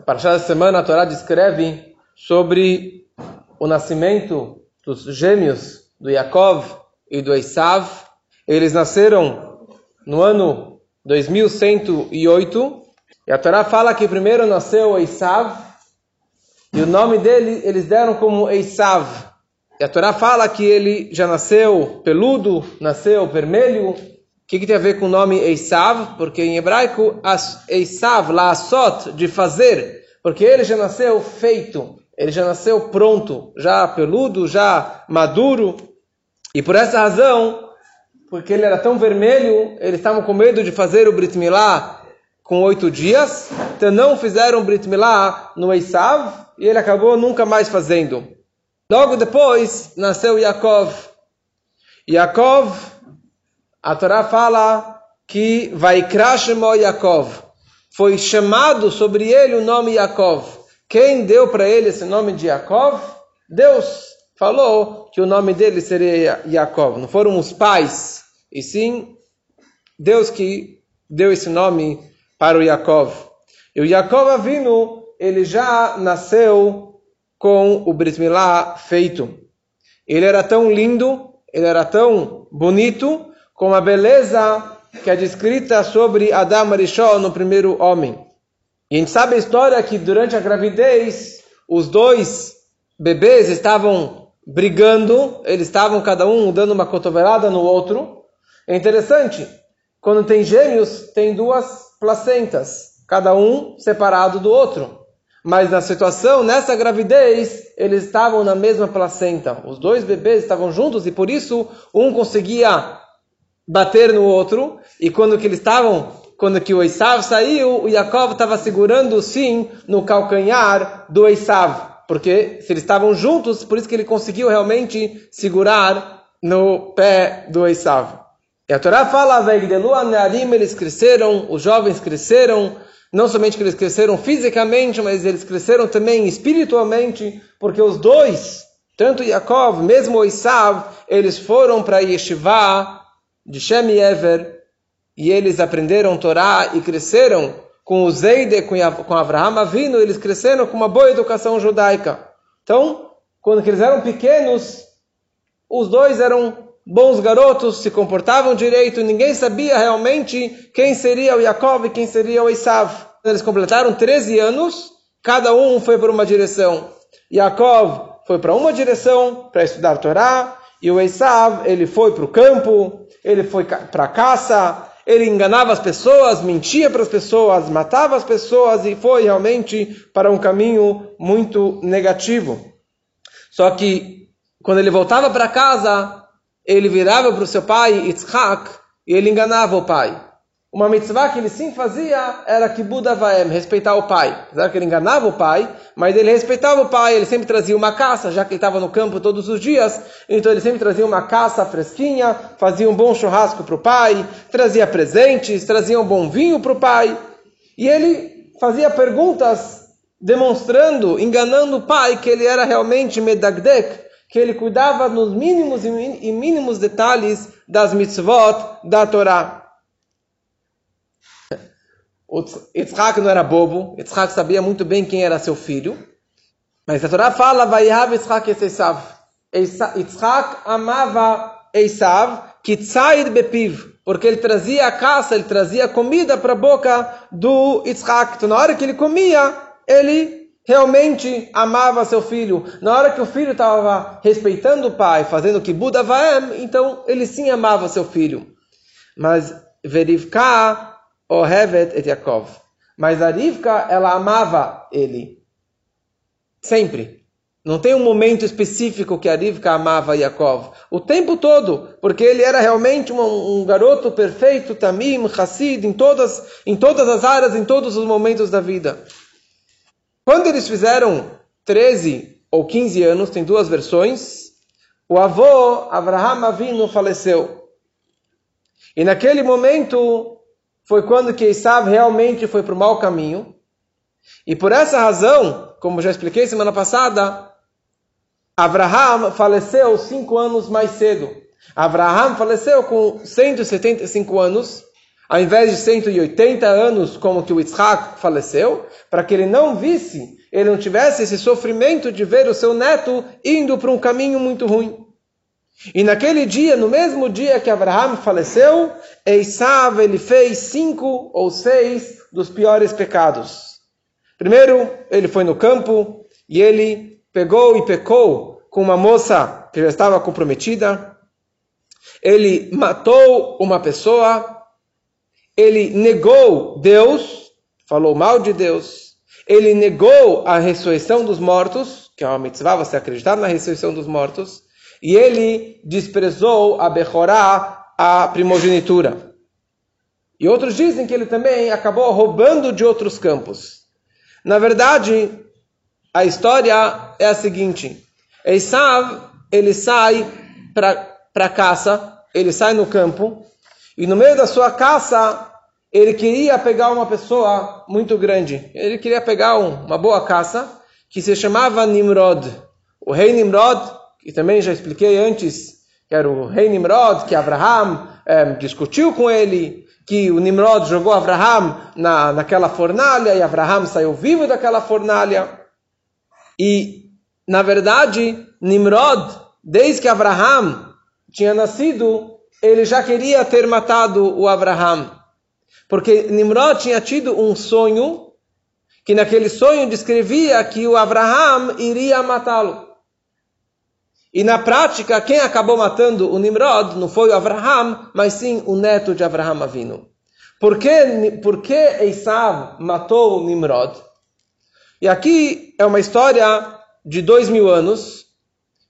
A partir da semana a Torá descreve sobre o nascimento dos gêmeos do Yaakov e do Esav. Eles nasceram no ano 2108 e a Torá fala que primeiro nasceu Esav e o nome dele eles deram como Esav. E a Torá fala que ele já nasceu peludo, nasceu vermelho. O que, que tem a ver com o nome Esav? Porque em hebraico, Esav, laasot, de fazer. Porque ele já nasceu feito, ele já nasceu pronto, já peludo, já maduro. E por essa razão, porque ele era tão vermelho, eles estavam com medo de fazer o Brit Milá com oito dias, então não fizeram Brit Milá no Esav, e ele acabou nunca mais fazendo. Logo depois, nasceu Yaakov. Yaakov, a Torá fala que vai Krashmo Yaakov. Foi chamado sobre ele o nome Yaakov. Quem deu para ele esse nome de Yaakov? Deus falou que o nome dele seria Yaakov. Não foram os pais, e sim Deus que deu esse nome para o Yaakov. E o Yaakov Avinu, ele já nasceu com o Brit Milá feito. Ele era tão lindo, ele era tão bonito, com a beleza que é descrita sobre Adam Arishon no primeiro homem. E a gente sabe a história que durante a gravidez, os dois bebês estavam brigando, eles estavam cada um dando uma cotovelada no outro. É interessante, quando tem gêmeos, tem duas placentas, cada um separado do outro. Mas na situação, nessa gravidez, eles estavam na mesma placenta. Os dois bebês estavam juntos e por isso um conseguia bater no outro. E quando que eles estavam, quando que o Esav saiu, o Yaakov estava segurando sim no calcanhar do Esav. Porque se eles estavam juntos, por isso que ele conseguiu realmente segurar no pé do Esav. E a Torá fala, eles cresceram, os jovens cresceram, não somente que eles cresceram fisicamente, mas eles cresceram também espiritualmente, porque os dois, tanto Yaakov, mesmo o Isav, eles foram para Yeshiva de Shem e Ever, e eles aprenderam Torá e cresceram com o Zeide, com Avraham Avino, eles cresceram com uma boa educação judaica. Então, quando eles eram pequenos, os dois eram bons garotos, se comportavam direito, ninguém sabia realmente quem seria o Yaakov e quem seria o Esav. Eles completaram 13 anos, cada um foi para uma direção. Yaakov foi para uma direção, para estudar Torá, e o Esav, ele foi para o campo, ele foi para a caça, ele enganava as pessoas, mentia para as pessoas, matava as pessoas e foi realmente para um caminho muito negativo. Só que quando ele voltava para casa, ele virava para o seu pai, Yitzhak, e ele enganava o pai. Uma mitzvah que ele sim fazia era que Buda Vaem, respeitar o pai. Apesar que ele enganava o pai, mas ele respeitava o pai, ele sempre trazia uma caça, já que ele estava no campo todos os dias, então ele sempre trazia uma caça fresquinha, fazia um bom churrasco para o pai, trazia presentes, trazia um bom vinho para o pai. E ele fazia perguntas demonstrando, enganando o pai que ele era realmente medagdek, que ele cuidava nos mínimos e mínimos detalhes das mitzvot da Torá. Yitzhak não era bobo, Yitzhak sabia muito bem quem era seu filho, mas a Torá fala, Vayav Yitzhak Esav. Yitzhak amava Esav, Kitzaid Bepiv, porque ele trazia a caça, ele trazia comida para a boca do Yitzhak. Então na hora que ele comia, ele realmente amava seu filho, na hora que o filho estava respeitando o pai, fazendo que Buda então ele sim amava seu filho. Mas Verivka ohevet et Yaakov. Mas a Rivka, ela amava ele. Sempre. Não tem um momento específico que a Rivka amava Yaakov. O tempo todo, porque ele era realmente um, um garoto perfeito, tamim, hassid, em todas, em todas as áreas, em todos os momentos da vida. Quando eles fizeram 13 ou 15 anos, tem duas versões, o avô Abraham Avinu faleceu. E naquele momento foi quando que realmente foi para o mau caminho. E por essa razão, como já expliquei semana passada, Abraham faleceu cinco anos mais cedo. Abraham faleceu com 175 anos. ao invés de 180 anos, como que o Isaac faleceu, para que ele não visse, ele não tivesse esse sofrimento de ver o seu neto indo para um caminho muito ruim. E naquele dia, no mesmo dia que Abraham faleceu, Esav ele fez cinco ou seis dos piores pecados. Primeiro, ele foi no campo e ele pegou e pecou com uma moça que já estava comprometida. Ele matou uma pessoa ele negou Deus, falou mal de Deus, ele negou a ressurreição dos mortos, que é uma mitzvah, você acreditar na ressurreição dos mortos, e ele desprezou a Bechorá, a primogenitura. E outros dizem que ele também acabou roubando de outros campos. Na verdade, a história é a seguinte: Esav, ele sai para caça, ele sai no campo, e no meio da sua caça, ele queria pegar uma pessoa muito grande. Ele queria pegar um, uma boa caça, que se chamava Nimrod. O rei Nimrod, que também já expliquei antes, que era o rei Nimrod, que Abraham é, discutiu com ele, que o Nimrod jogou Abraham na, naquela fornalha e Abraham saiu vivo daquela fornalha. E, na verdade, Nimrod, desde que Abraham tinha nascido, ele já queria ter matado o Abraham. Porque Nimrod tinha tido um sonho, que naquele sonho descrevia que o Abraham iria matá-lo. E na prática, quem acabou matando o Nimrod não foi o Abraham, mas sim o neto de Abraham Avinu. Por que, por que Esav matou o Nimrod? E aqui é uma história de dois mil anos,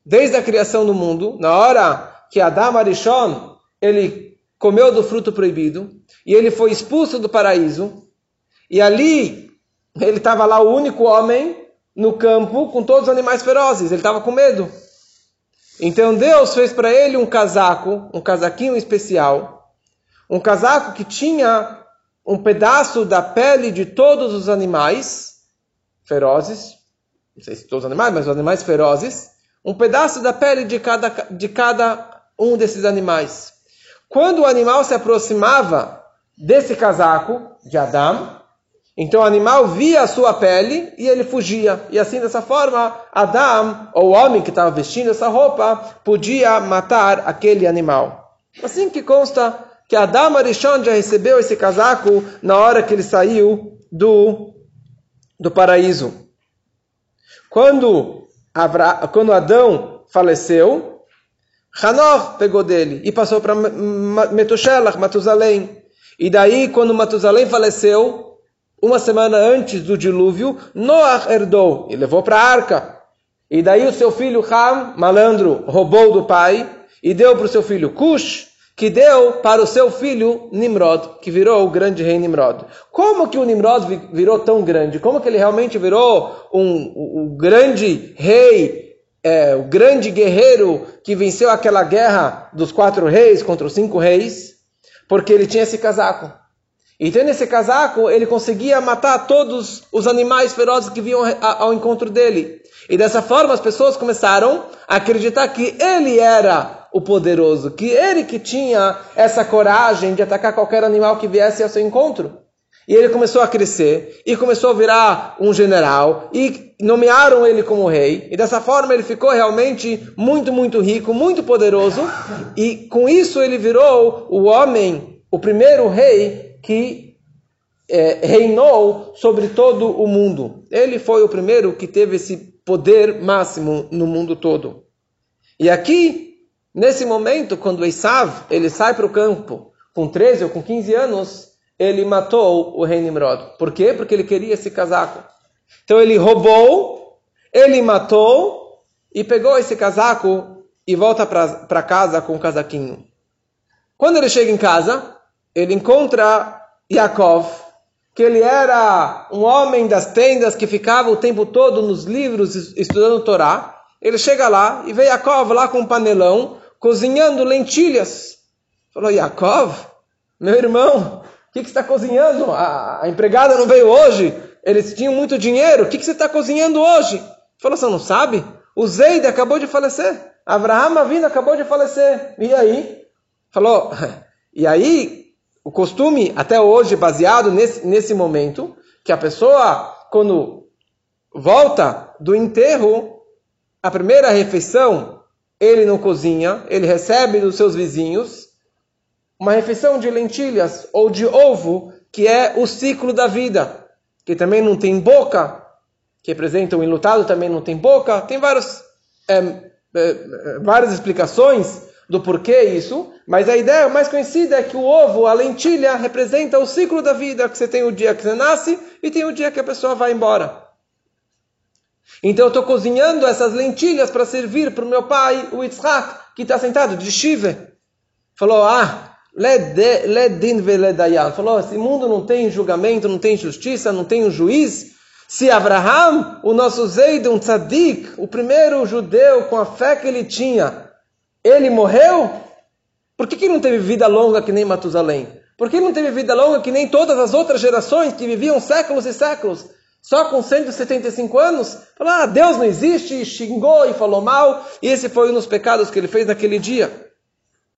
desde a criação do mundo, na hora que Adam Arishon ele comeu do fruto proibido e ele foi expulso do paraíso. E ali ele estava lá o único homem no campo com todos os animais ferozes. Ele estava com medo. Então Deus fez para ele um casaco, um casaquinho especial, um casaco que tinha um pedaço da pele de todos os animais ferozes, não sei se todos os animais, mas os animais ferozes, um pedaço da pele de cada, de cada um desses animais. Quando o animal se aproximava desse casaco de Adão, então o animal via a sua pele e ele fugia. E assim, dessa forma, Adão, ou o homem que estava vestindo essa roupa, podia matar aquele animal. Assim que consta que Adão Arishon já recebeu esse casaco na hora que ele saiu do, do paraíso. Quando, Avra, quando Adão faleceu, Hanor pegou dele e passou para Metushelach, Matusalém. E daí, quando Matusalém faleceu, uma semana antes do dilúvio, Noah herdou e levou para a arca. E daí o seu filho Ham, malandro, roubou do pai e deu para o seu filho Cush, que deu para o seu filho Nimrod, que virou o grande rei Nimrod. Como que o Nimrod virou tão grande? Como que ele realmente virou um, um, grande rei é, o grande guerreiro que venceu aquela guerra dos quatro reis contra os cinco reis, porque ele tinha esse casaco. E tendo esse casaco, ele conseguia matar todos os animais ferozes que vinham ao encontro dele. E dessa forma as pessoas começaram a acreditar que ele era o poderoso, que ele que tinha essa coragem de atacar qualquer animal que viesse ao seu encontro. E ele começou a crescer e começou a virar um general e nomearam ele como rei. E dessa forma ele ficou realmente muito, muito rico, muito poderoso. E com isso ele virou o homem, o primeiro rei que é, reinou sobre todo o mundo. Ele foi o primeiro que teve esse poder máximo no mundo todo. E aqui, nesse momento, quando Esav ele sai para o campo com 13 ou com 15 anos, ele matou o rei Nimrod. Por quê? Porque ele queria esse casaco. Então ele roubou, ele matou e pegou esse casaco e volta para casa com o casaquinho. Quando ele chega em casa, ele encontra Yaakov, que ele era um homem das tendas que ficava o tempo todo nos livros estudando Torá. Ele chega lá e vê Yaakov lá com um panelão, cozinhando lentilhas. Falou, Yaakov, meu irmão, o que, que você está cozinhando? A, a, empregada não veio hoje? Eles tinham muito dinheiro. O que, que você está cozinhando hoje? Falou, você não sabe? O Zeide acabou de falecer. Abraham Avino acabou de falecer. E aí? Falou, e aí o costume, até hoje, baseado nesse, nesse momento, que a pessoa, quando volta do enterro, a primeira refeição, ele não cozinha, ele recebe dos seus vizinhos uma refeição de lentilhas ou de ovo, que é o ciclo da vida, que também não tem boca, que representa o enlutado também não tem boca, tem vários, é, é, várias explicações do porquê isso, mas a ideia mais conhecida é que o ovo, a lentilha, representa o ciclo da vida, que você tem o dia que você nasce e tem o dia que a pessoa vai embora. Então eu estou cozinhando essas lentilhas para servir para o meu pai, o Yitzhak, que está sentado de Shive. Falou, ah, ledin veledayan. Falou, esse mundo não tem julgamento, não tem justiça, não tem um juiz. Se Abraham, o nosso Zeid, um tzadik, o primeiro judeu com a fé que ele tinha, ele morreu? Por que, que não teve vida longa que nem Matusalém? Por que não teve vida longa que nem todas as outras gerações que viviam séculos e séculos? Só com 175 anos? Falou, ah, Deus não existe, xingou e falou mal, e esse foi um dos pecados que ele fez naquele dia.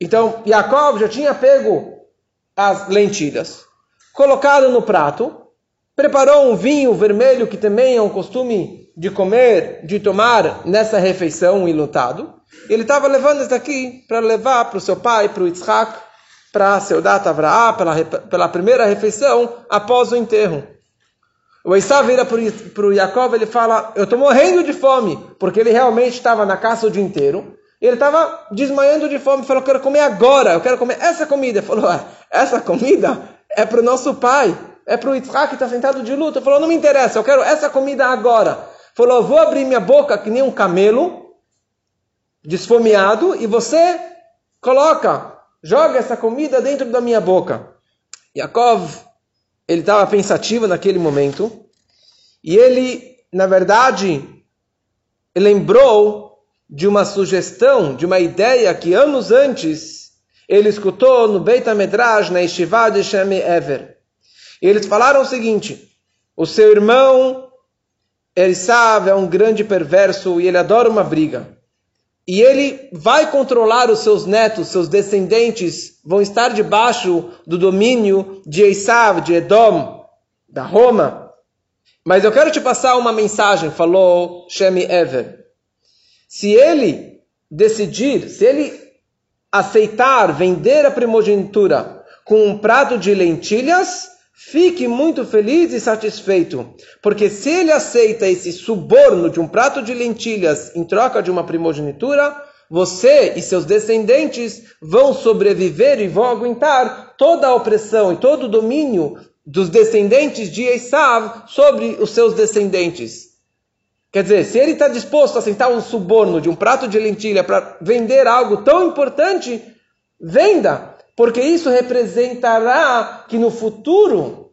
Então, Jacob já tinha pego as lentilhas, colocado no prato, preparou um vinho vermelho, que também é um costume de comer, de tomar nessa refeição enlutado, ele estava levando isso daqui para levar para o seu pai, para o Yitzhak, para Seudat Avraham, pela, pela primeira refeição após o enterro. O Esaú vira para o Jacob ele fala, eu estou morrendo de fome, porque ele realmente estava na caça o dia inteiro. Ele estava desmaiando de fome, falou, eu quero comer agora, eu quero comer essa comida. Ele falou, essa comida é para o nosso pai, é para o Yitzhak que está sentado de luta. Ele falou, não me interessa, eu quero essa comida agora. Ele falou, vou abrir minha boca que nem um camelo, desfomeado, e você coloca, joga essa comida dentro da minha boca. Yaakov ele estava pensativo naquele momento e ele, na verdade, lembrou de uma sugestão, de uma ideia que anos antes ele escutou no Beit HaMedrash, na Yeshiva de Ever. E eles falaram o seguinte, o seu irmão Erissav é um grande perverso e ele adora uma briga. E ele vai controlar os seus netos, seus descendentes vão estar debaixo do domínio de Esav, de Edom, da Roma. Mas eu quero te passar uma mensagem, falou Shemi Ever. Se ele decidir, se ele aceitar vender a primogenitura com um prato de lentilhas, Fique muito feliz e satisfeito, porque se ele aceita esse suborno de um prato de lentilhas em troca de uma primogenitura, você e seus descendentes vão sobreviver e vão aguentar toda a opressão e todo o domínio dos descendentes de Esav sobre os seus descendentes. Quer dizer, se ele está disposto a aceitar um suborno de um prato de lentilha para vender algo tão importante, venda porque isso representará que no futuro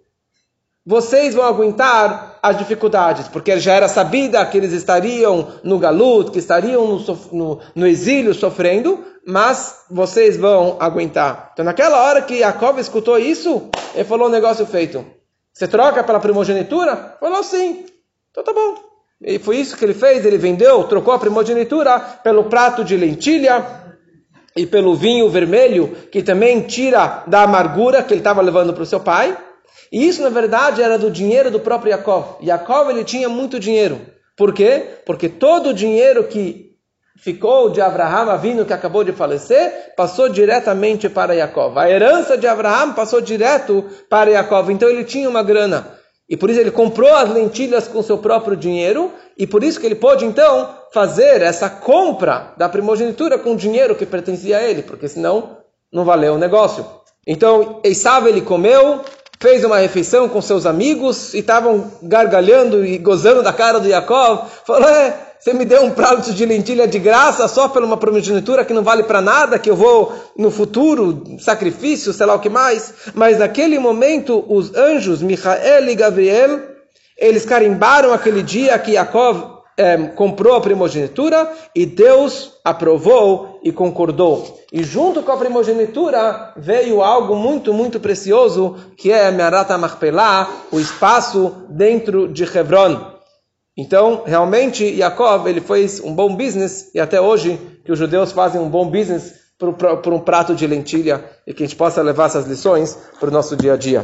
vocês vão aguentar as dificuldades, porque já era sabida que eles estariam no galut, que estariam no, no, no, exílio sofrendo, mas vocês vão aguentar. Então, naquela hora que Jacob escutou isso, ele falou: negócio feito. Você troca pela primogenitura? Falou sim. Então tá bom. E foi isso que ele fez. Ele vendeu, trocou a primogenitura pelo prato de lentilha e pelo vinho vermelho, que também tira da amargura que ele estava levando para o seu pai. E isso, na verdade, era do dinheiro do próprio Jacob. Jacob ele tinha muito dinheiro. Por quê? Porque todo o dinheiro que ficou de Abraham, vindo que acabou de falecer, passou diretamente para Jacob. A herança de Abraham passou direto para Jacob. Então ele tinha uma grana. E por isso ele comprou as lentilhas com seu próprio dinheiro, e por isso que ele pôde então fazer essa compra da primogenitura com dinheiro que pertencia a ele, porque senão não valeu o negócio. Então, Esav ele comeu, fez uma refeição com seus amigos e estavam gargalhando e gozando da cara do Jacob. Falou: é, você me deu um prato de lentilha de graça só pela uma primogenitura que não vale para nada, que eu vou no futuro, sacrifício, sei lá o que mais. Mas naquele momento, os anjos, Michael e Gabriel, eles carimbaram aquele dia que Jacob é, comprou a primogenitura e Deus aprovou e concordou. E junto com a primogenitura veio algo muito, muito precioso, que é a Me'arat Machpelah, o espaço dentro de Hebron. Então, realmente, Yaakov, ele fez um bom business, e até hoje, que os judeus fazem um bom business por, por um prato de lentilha e que a gente possa levar essas lições para o nosso dia a dia.